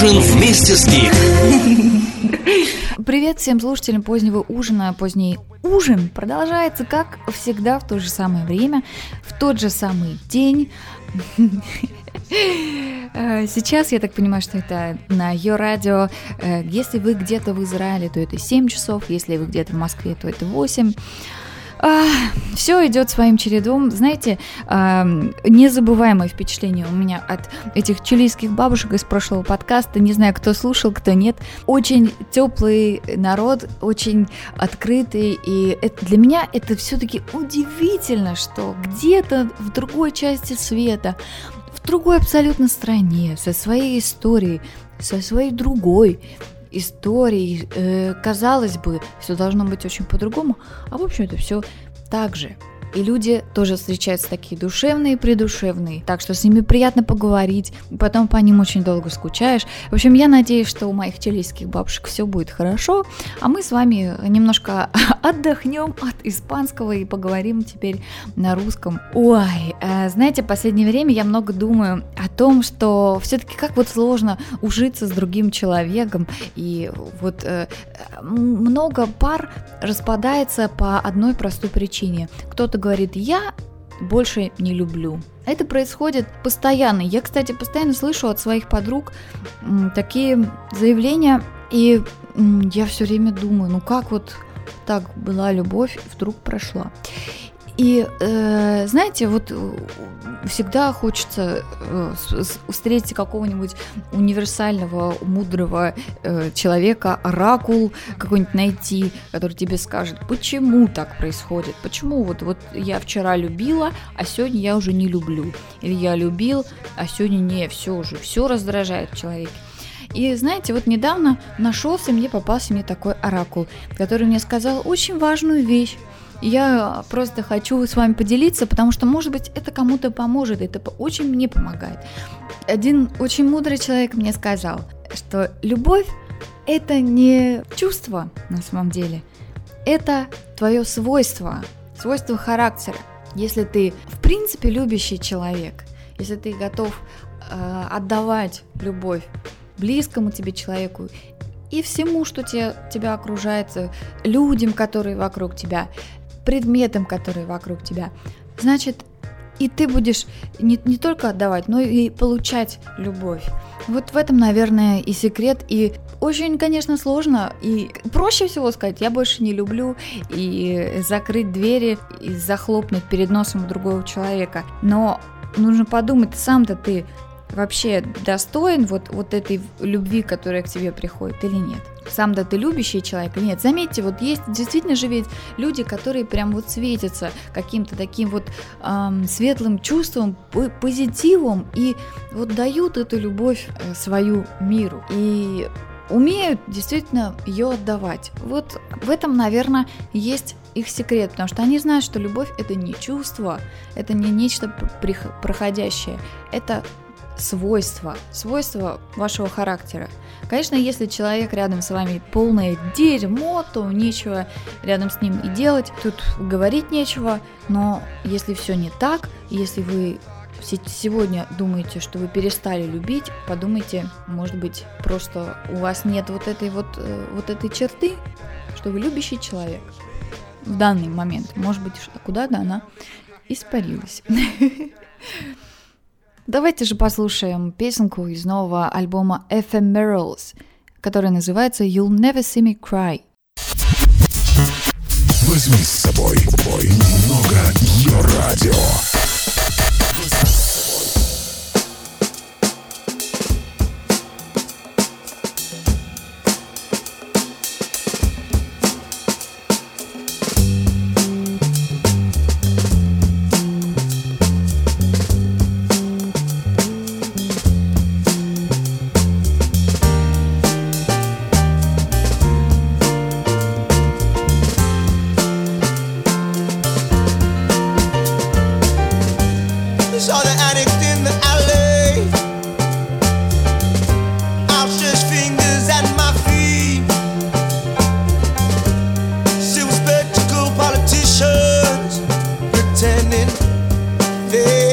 Ужин вместе с Гик. Привет всем слушателям позднего ужина. Поздний ужин продолжается, как всегда, в то же самое время, в тот же самый день. Э, сейчас, я так понимаю, что это на ее радио. Э, если вы где-то в Израиле, то это 7 часов. Если вы где-то в Москве, то это 8. А, все идет своим чередом. Знаете, а, незабываемое впечатление у меня от этих чилийских бабушек из прошлого подкаста. Не знаю, кто слушал, кто нет. Очень теплый народ, очень открытый. И это, для меня это все-таки удивительно, что где-то в другой части света, в другой абсолютно стране, со своей историей, со своей другой, историй. Э, казалось бы, все должно быть очень по-другому, а в общем это все так же. И люди тоже встречаются такие душевные и придушевные. Так что с ними приятно поговорить. Потом по ним очень долго скучаешь. В общем, я надеюсь, что у моих чилийских бабушек все будет хорошо. А мы с вами немножко отдохнем от испанского и поговорим теперь на русском. Ой, э, знаете, в последнее время я много думаю о том, что все-таки как вот сложно ужиться с другим человеком. И вот э, много пар распадается по одной простой причине. Кто-то кто говорит «я больше не люблю». Это происходит постоянно. Я, кстати, постоянно слышу от своих подруг такие заявления, и я все время думаю, ну как вот так была любовь, вдруг прошла. И э, знаете, вот э, всегда хочется э, встретить какого-нибудь универсального, мудрого э, человека, оракул какой-нибудь найти, который тебе скажет, почему так происходит, почему вот, вот я вчера любила, а сегодня я уже не люблю, или я любил, а сегодня не, все уже, все раздражает в. И знаете, вот недавно нашелся, мне попался мне такой оракул, который мне сказал очень важную вещь. Я просто хочу с вами поделиться, потому что, может быть, это кому-то поможет, это очень мне помогает. Один очень мудрый человек мне сказал, что любовь – это не чувство на самом деле, это твое свойство, свойство характера. Если ты, в принципе, любящий человек, если ты готов э, отдавать любовь близкому тебе человеку и всему, что те, тебя окружает, людям, которые вокруг тебя, предметам, которые вокруг тебя, значит, и ты будешь не, не только отдавать, но и получать любовь. Вот в этом, наверное, и секрет. И очень, конечно, сложно. И проще всего сказать, я больше не люблю, и закрыть двери, и захлопнуть перед носом другого человека. Но нужно подумать, сам-то ты вообще достоин вот, вот этой любви, которая к тебе приходит или нет. Сам да ты любящий человек или нет. Заметьте, вот есть действительно же ведь люди, которые прям вот светятся каким-то таким вот эм, светлым чувством, позитивом и вот дают эту любовь э, свою миру. И умеют действительно ее отдавать. Вот в этом, наверное, есть их секрет, потому что они знают, что любовь это не чувство, это не нечто проходящее, это свойства, свойства вашего характера. Конечно, если человек рядом с вами полное дерьмо, то нечего рядом с ним и делать, тут говорить нечего, но если все не так, если вы сегодня думаете, что вы перестали любить, подумайте, может быть, просто у вас нет вот этой вот, э, вот этой черты, что вы любящий человек в данный момент. Может быть, куда-то она испарилась. Давайте же послушаем песенку из нового альбома Ephemerals, которая называется You'll Never See Me Cry. Возьми с собой немного ее радио. everything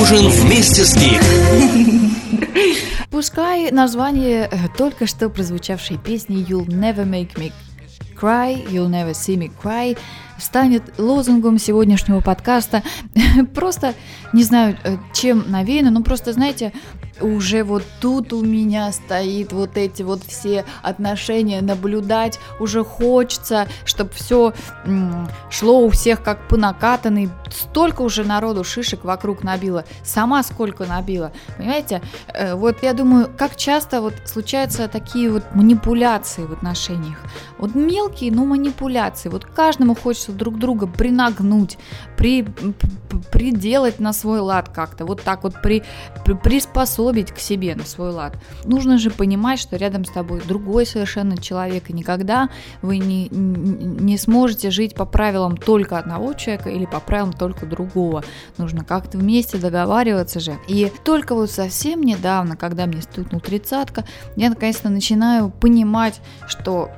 ужин вместе с Гик. Пускай название э, только что прозвучавшей песни «You'll never make me cry», «You'll never see me cry» станет лозунгом сегодняшнего подкаста. Просто не знаю, э, чем навеяно, но просто, знаете, уже вот тут у меня стоит вот эти вот все отношения наблюдать, уже хочется, чтобы все шло у всех как по накатанной, столько уже народу шишек вокруг набила, сама сколько набила, понимаете, э, вот я думаю, как часто вот случаются такие вот манипуляции в отношениях, вот мелкие, но манипуляции, вот каждому хочется друг друга принагнуть, при, приделать на свой лад как-то, вот так вот при, при, приспособить к себе на свой лад. Нужно же понимать, что рядом с тобой другой совершенно человек, и никогда вы не, не сможете жить по правилам только одного человека или по правилам только другого. Нужно как-то вместе договариваться же. И только вот совсем недавно, когда мне стукнул тридцатка, я наконец-то начинаю понимать, что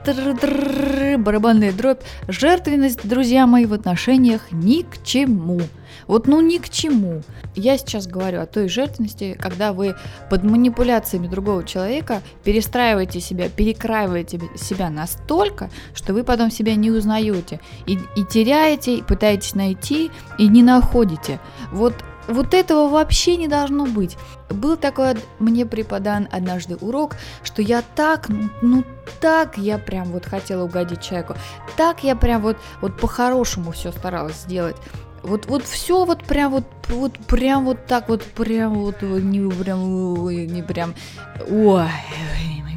барабанная дробь, жертвенность, друзья мои, в отношениях ни к чему. Вот ну ни к чему. Я сейчас говорю о той жертвенности, когда вы под манипуляциями другого человека перестраиваете себя, перекраиваете себя настолько, что вы потом себя не узнаете. И, и теряете, и пытаетесь найти, и не находите. Вот вот этого вообще не должно быть. Был такой мне преподан однажды урок, что я так, ну так я прям вот хотела угодить человеку, так я прям вот, вот по-хорошему все старалась сделать. Вот, вот все вот прям вот, вот прям вот так вот, прям вот, не прям, не прям, ой,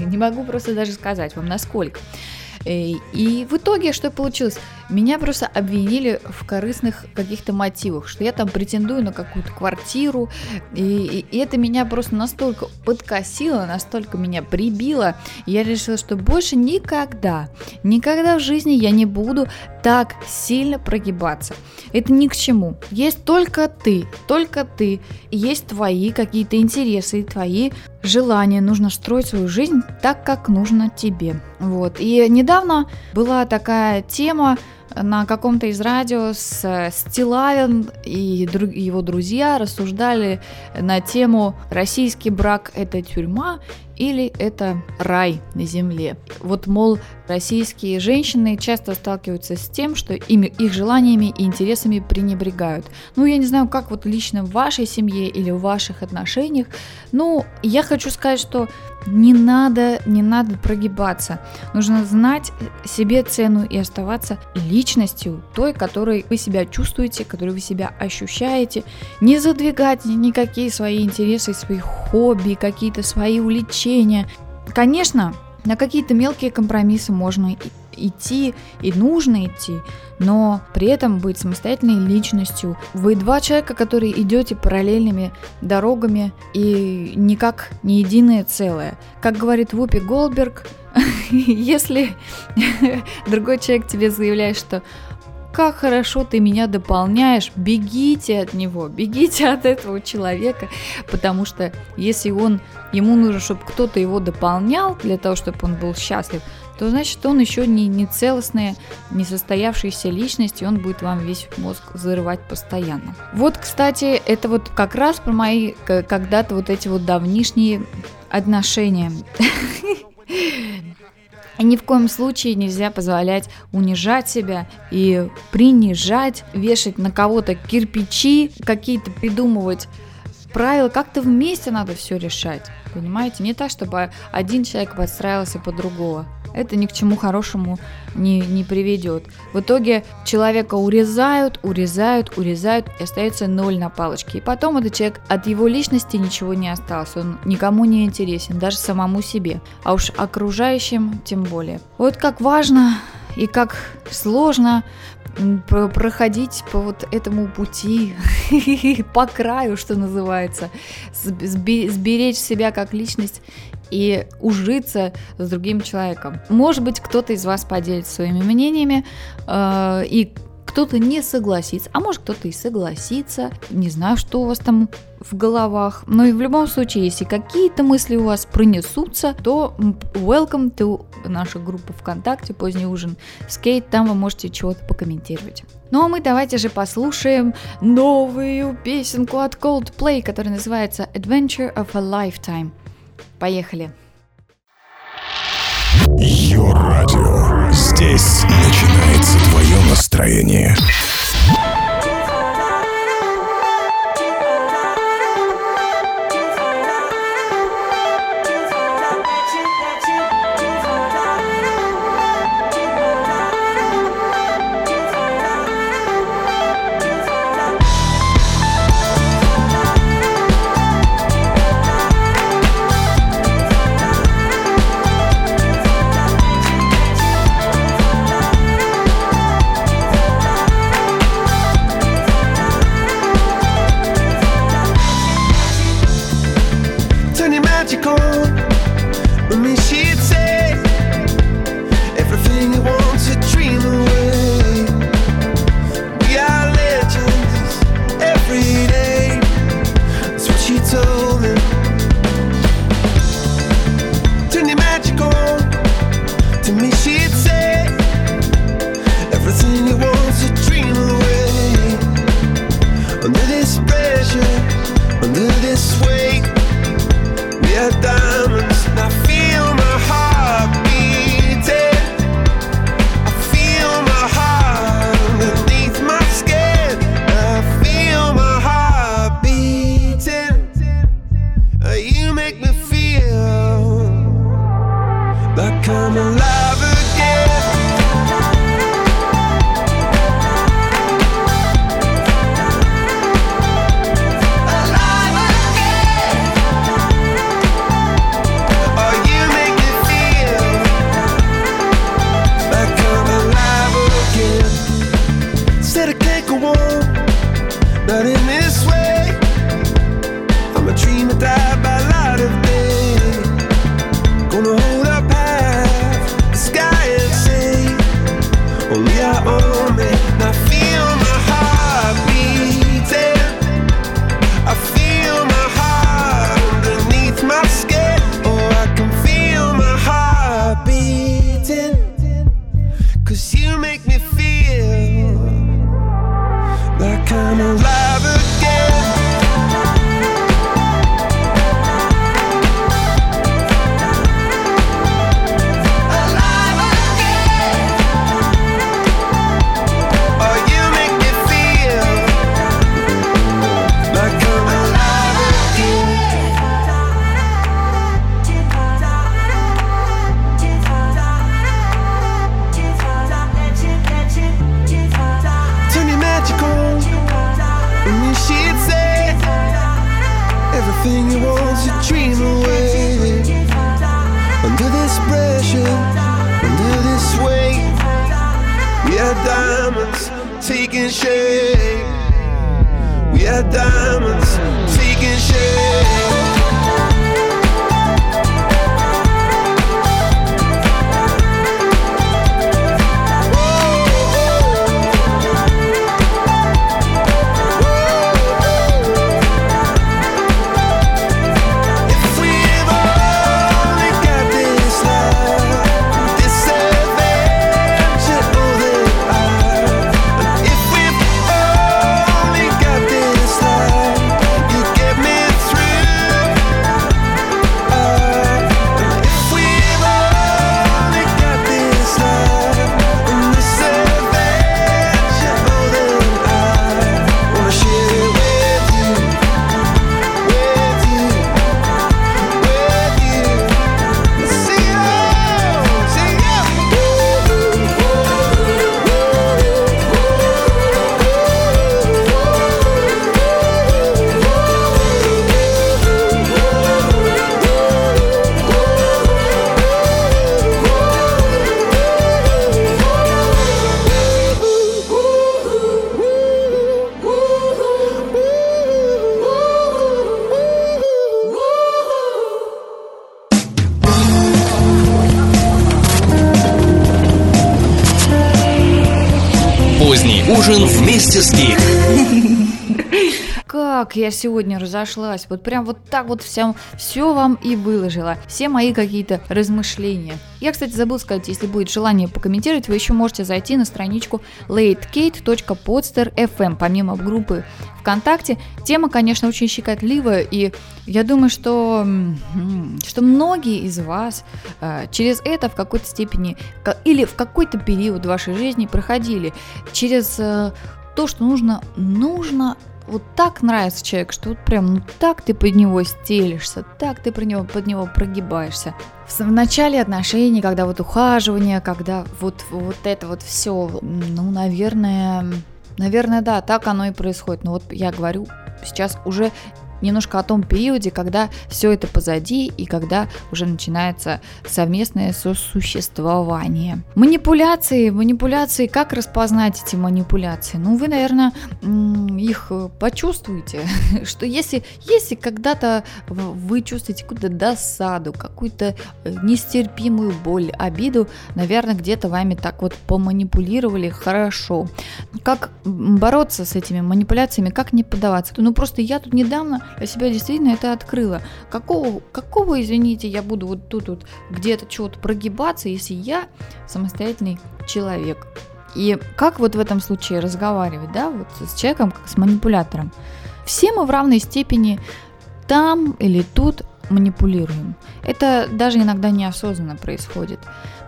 не могу просто даже сказать вам насколько. Э, и в итоге что получилось? Меня просто обвинили в корыстных каких-то мотивах, что я там претендую на какую-то квартиру, и, и это меня просто настолько подкосило, настолько меня прибило, я решила, что больше никогда, никогда в жизни я не буду так сильно прогибаться. Это ни к чему. Есть только ты, только ты, есть твои какие-то интересы, твои желания, нужно строить свою жизнь так, как нужно тебе. Вот. И недавно была такая тема, на каком-то из радио с Стилавин и друг, его друзья рассуждали на тему «Российский брак – это тюрьма или это рай на земле. Вот, мол, российские женщины часто сталкиваются с тем, что ими, их желаниями и интересами пренебрегают. Ну, я не знаю, как вот лично в вашей семье или в ваших отношениях, но я хочу сказать, что не надо, не надо прогибаться. Нужно знать себе цену и оставаться личностью той, которой вы себя чувствуете, которой вы себя ощущаете. Не задвигать никакие свои интересы, свои хобби, какие-то свои увлечения. Конечно, на какие-то мелкие компромиссы можно идти и нужно идти, но при этом быть самостоятельной личностью. Вы два человека, которые идете параллельными дорогами и никак не единое целое. Как говорит Вупи Голберг, если другой человек тебе заявляет, что как хорошо ты меня дополняешь, бегите от него, бегите от этого человека, потому что если он, ему нужно, чтобы кто-то его дополнял для того, чтобы он был счастлив, то значит он еще не, не целостная, не состоявшаяся личность, и он будет вам весь мозг зарывать постоянно. Вот, кстати, это вот как раз про мои когда-то вот эти вот давнишние отношения. И ни в коем случае нельзя позволять унижать себя и принижать, вешать на кого-то кирпичи, какие-то придумывать правила. Как-то вместе надо все решать, понимаете? Не так, чтобы один человек подстраивался под другого это ни к чему хорошему не, не приведет. В итоге человека урезают, урезают, урезают, и остается ноль на палочке. И потом этот человек от его личности ничего не осталось, он никому не интересен, даже самому себе, а уж окружающим тем более. Вот как важно и как сложно проходить по вот этому пути, по краю, что называется, сберечь себя как личность и ужиться с другим человеком. Может быть, кто-то из вас поделится своими мнениями, э, и кто-то не согласится, а может кто-то и согласится, не знаю, что у вас там в головах, но и в любом случае, если какие-то мысли у вас пронесутся, то welcome to нашу группу ВКонтакте «Поздний ужин скейт», там вы можете чего-то покомментировать. Ну а мы давайте же послушаем новую песенку от Coldplay, которая называется Adventure of a Lifetime. Поехали. Йо-радио. Здесь начинается твое настроение. Как я сегодня разошлась, вот прям вот так вот всем, все вам и выложила, все мои какие-то размышления. Я, кстати, забыл сказать, если будет желание покомментировать, вы еще можете зайти на страничку latekate.podster.fm, помимо группы ВКонтакте. Тема, конечно, очень щекотливая, и я думаю, что, что многие из вас э, через это в какой-то степени или в какой-то период вашей жизни проходили, через э, то, что нужно, нужно вот так нравится человек, что вот прям ну так ты под него стелишься, так ты про него, под него прогибаешься. В, в начале отношений, когда вот ухаживание, когда вот, вот это вот все, ну, наверное, наверное, да, так оно и происходит. Но вот я говорю сейчас уже немножко о том периоде, когда все это позади и когда уже начинается совместное сосуществование. Манипуляции, манипуляции, как распознать эти манипуляции? Ну, вы, наверное, их почувствуете, что если, если когда-то вы чувствуете какую-то досаду, какую-то э, нестерпимую боль, обиду, наверное, где-то вами так вот поманипулировали хорошо. Как бороться с этими манипуляциями, как не поддаваться? Ну, просто я тут недавно для себя действительно это открыла. Какого, какого, извините, я буду вот тут вот где-то чего-то прогибаться, если я самостоятельный человек? И как вот в этом случае разговаривать, да, вот с человеком, как с манипулятором? Все мы в равной степени там или тут манипулируем. Это даже иногда неосознанно происходит.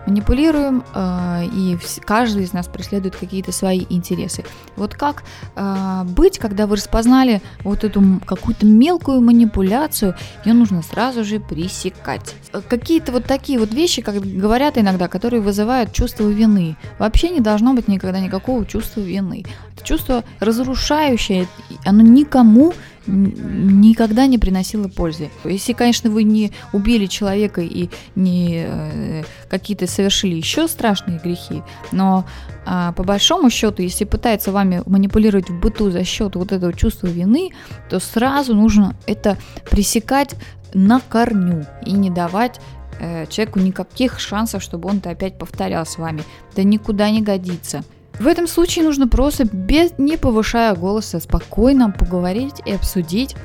Манипулируем, э, и каждый из нас преследует какие-то свои интересы. Вот как э, быть, когда вы распознали вот эту какую-то мелкую манипуляцию, ее нужно сразу же пресекать. Э, Какие-то вот такие вот вещи, как говорят иногда, которые вызывают чувство вины. Вообще не должно быть никогда никакого чувства вины. Это чувство разрушающее, оно никому никогда не приносило пользы. Если, конечно, вы не убили человека и не э, какие-то совершили еще страшные грехи, но а, по большому счету, если пытается вами манипулировать в быту за счет вот этого чувства вины, то сразу нужно это пресекать на корню и не давать э, человеку никаких шансов, чтобы он это опять повторял с вами. Это никуда не годится. В этом случае нужно просто, без, не повышая голоса, спокойно поговорить и обсудить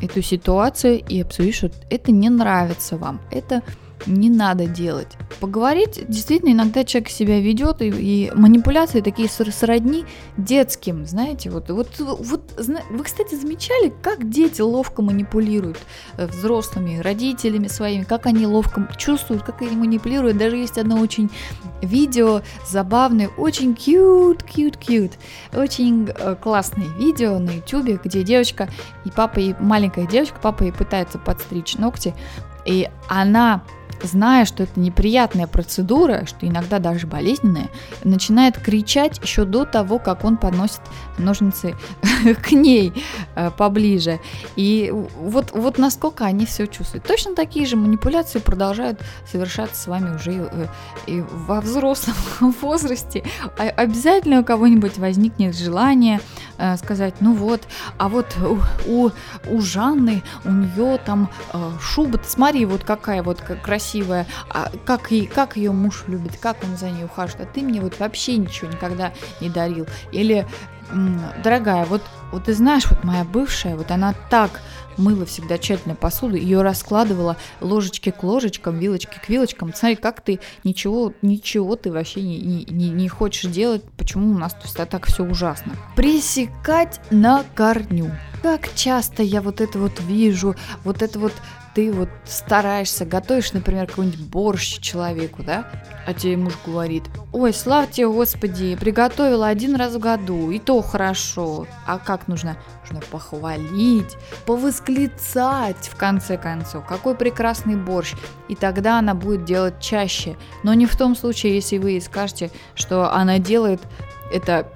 эту ситуацию и обсудить, что это не нравится вам. Это не надо делать. Поговорить, действительно, иногда человек себя ведет, и, и манипуляции такие ср- сродни детским, знаете, вот, вот, вот, вы, кстати, замечали, как дети ловко манипулируют э, взрослыми, родителями своими, как они ловко чувствуют, как они манипулируют, даже есть одно очень видео забавное, очень cute, cute, cute, очень э, классное видео на ютубе, где девочка и папа, и маленькая девочка, папа ей пытается подстричь ногти, и она зная, что это неприятная процедура, что иногда даже болезненная, начинает кричать еще до того, как он подносит ножницы к ней э, поближе. И вот, вот насколько они все чувствуют. Точно такие же манипуляции продолжают совершаться с вами уже э, и во взрослом возрасте. А обязательно у кого-нибудь возникнет желание э, сказать, ну вот, а вот у, у, у Жанны, у нее там шуба, смотри, вот какая вот как красивая, а как, и, как ее муж любит, как он за ней ухаживает, а ты мне вот вообще ничего никогда не дарил. Или, дорогая, вот, вот ты знаешь, вот моя бывшая, вот она так мыла всегда тщательно посуду, ее раскладывала ложечки к ложечкам, вилочки к вилочкам. Смотри, как ты ничего, ничего ты вообще не, не, не, хочешь делать, почему у нас то есть, так все ужасно. Пресекать на корню. Как часто я вот это вот вижу, вот это вот ты вот стараешься, готовишь, например, какой-нибудь борщ человеку, да, а тебе муж говорит, ой, слава тебе, Господи, приготовила один раз в году, и то хорошо. А как нужно? Нужно похвалить, повосклицать, в конце концов, какой прекрасный борщ. И тогда она будет делать чаще. Но не в том случае, если вы ей скажете, что она делает это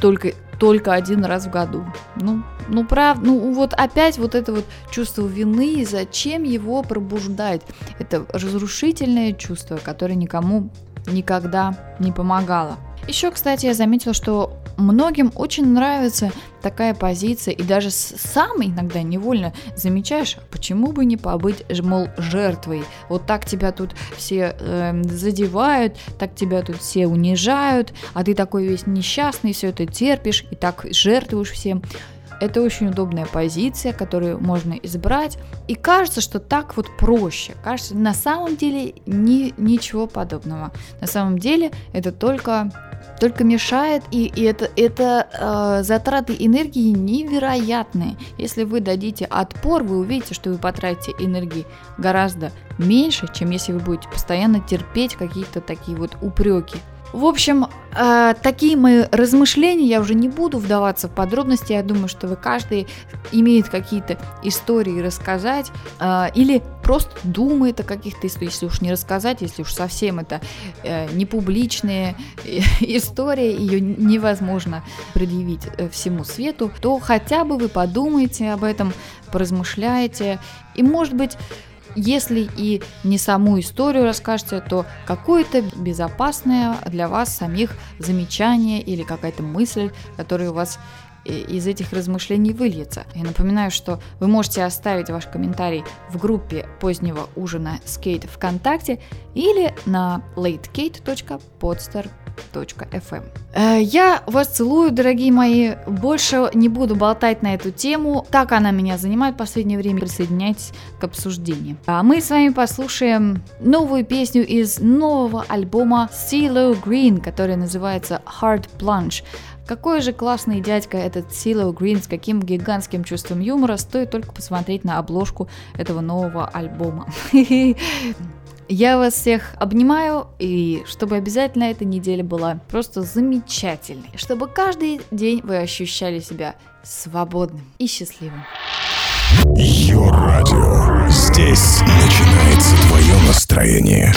только только один раз в году. Ну, ну правда, ну вот опять вот это вот чувство вины, зачем его пробуждать? Это разрушительное чувство, которое никому никогда не помогало. Еще, кстати, я заметила, что многим очень нравится такая позиция, и даже сам иногда невольно замечаешь, почему бы не побыть, мол, жертвой. Вот так тебя тут все э, задевают, так тебя тут все унижают, а ты такой весь несчастный, все это терпишь и так жертвуешь всем. Это очень удобная позиция, которую можно избрать. И кажется, что так вот проще. Кажется, на самом деле ни, ничего подобного. На самом деле это только только мешает, и, и это, это э, затраты энергии невероятные. Если вы дадите отпор, вы увидите, что вы потратите энергии гораздо меньше, чем если вы будете постоянно терпеть какие-то такие вот упреки. В общем, э, такие мои размышления, я уже не буду вдаваться в подробности, я думаю, что вы каждый имеет какие-то истории рассказать э, или просто думает о каких-то историях, если уж не рассказать, если уж совсем это э, не публичная история, ее невозможно предъявить э, всему свету, то хотя бы вы подумайте об этом, поразмышляете, и может быть если и не саму историю расскажете, то какое-то безопасное для вас самих замечание или какая-то мысль, которая у вас из этих размышлений выльется. Я напоминаю, что вы можете оставить ваш комментарий в группе позднего ужина Skate ВКонтакте или на latekate.podster.com FM. Э, я вас целую, дорогие мои. Больше не буду болтать на эту тему. Так она меня занимает в последнее время. Присоединяйтесь к обсуждению. А мы с вами послушаем новую песню из нового альбома CeeLo Green, который называется Hard Plunge. Какой же классный дядька этот Сило Грин, с каким гигантским чувством юмора, стоит только посмотреть на обложку этого нового альбома. Я вас всех обнимаю, и чтобы обязательно эта неделя была просто замечательной, чтобы каждый день вы ощущали себя свободным и счастливым. Йо-радио. Здесь начинается твое настроение.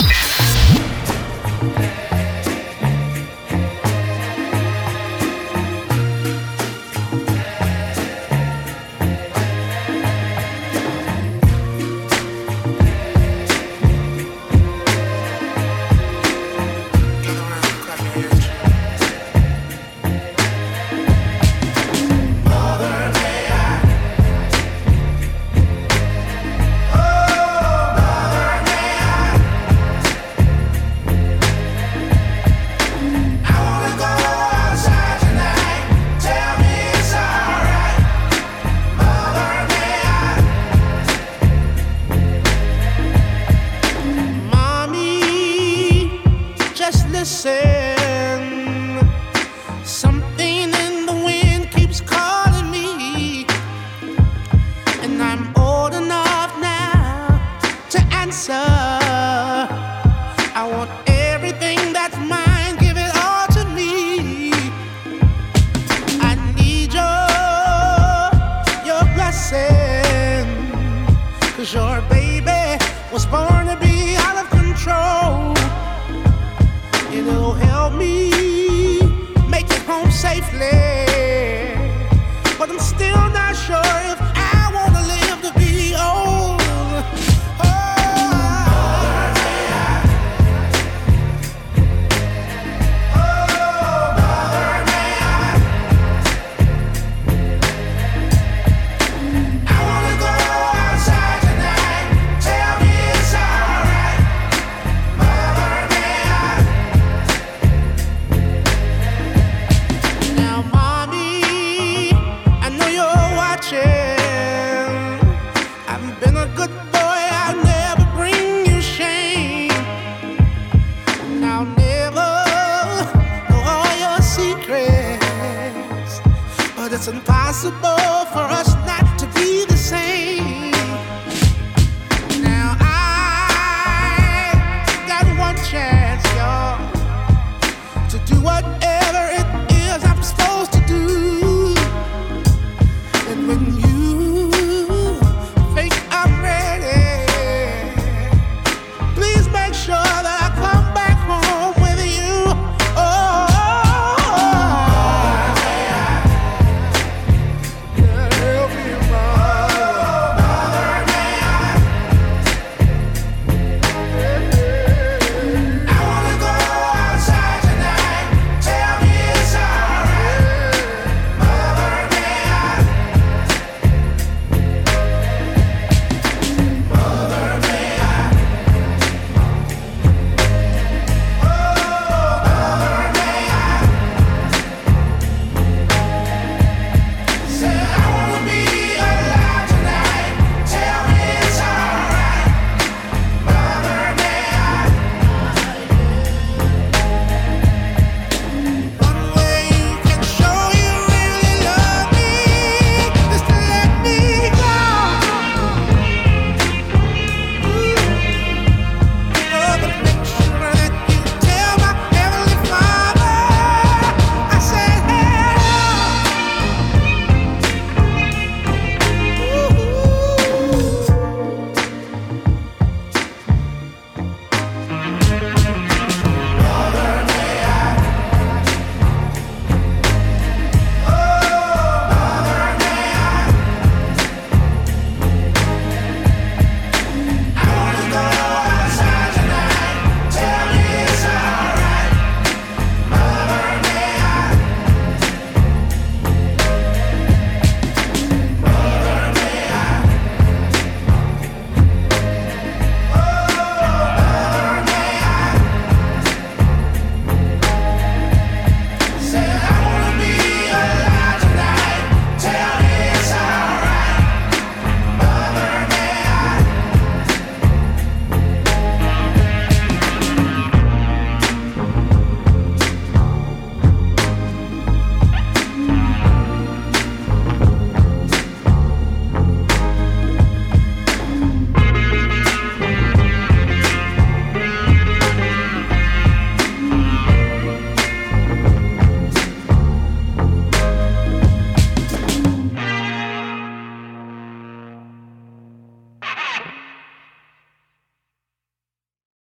Impossible for us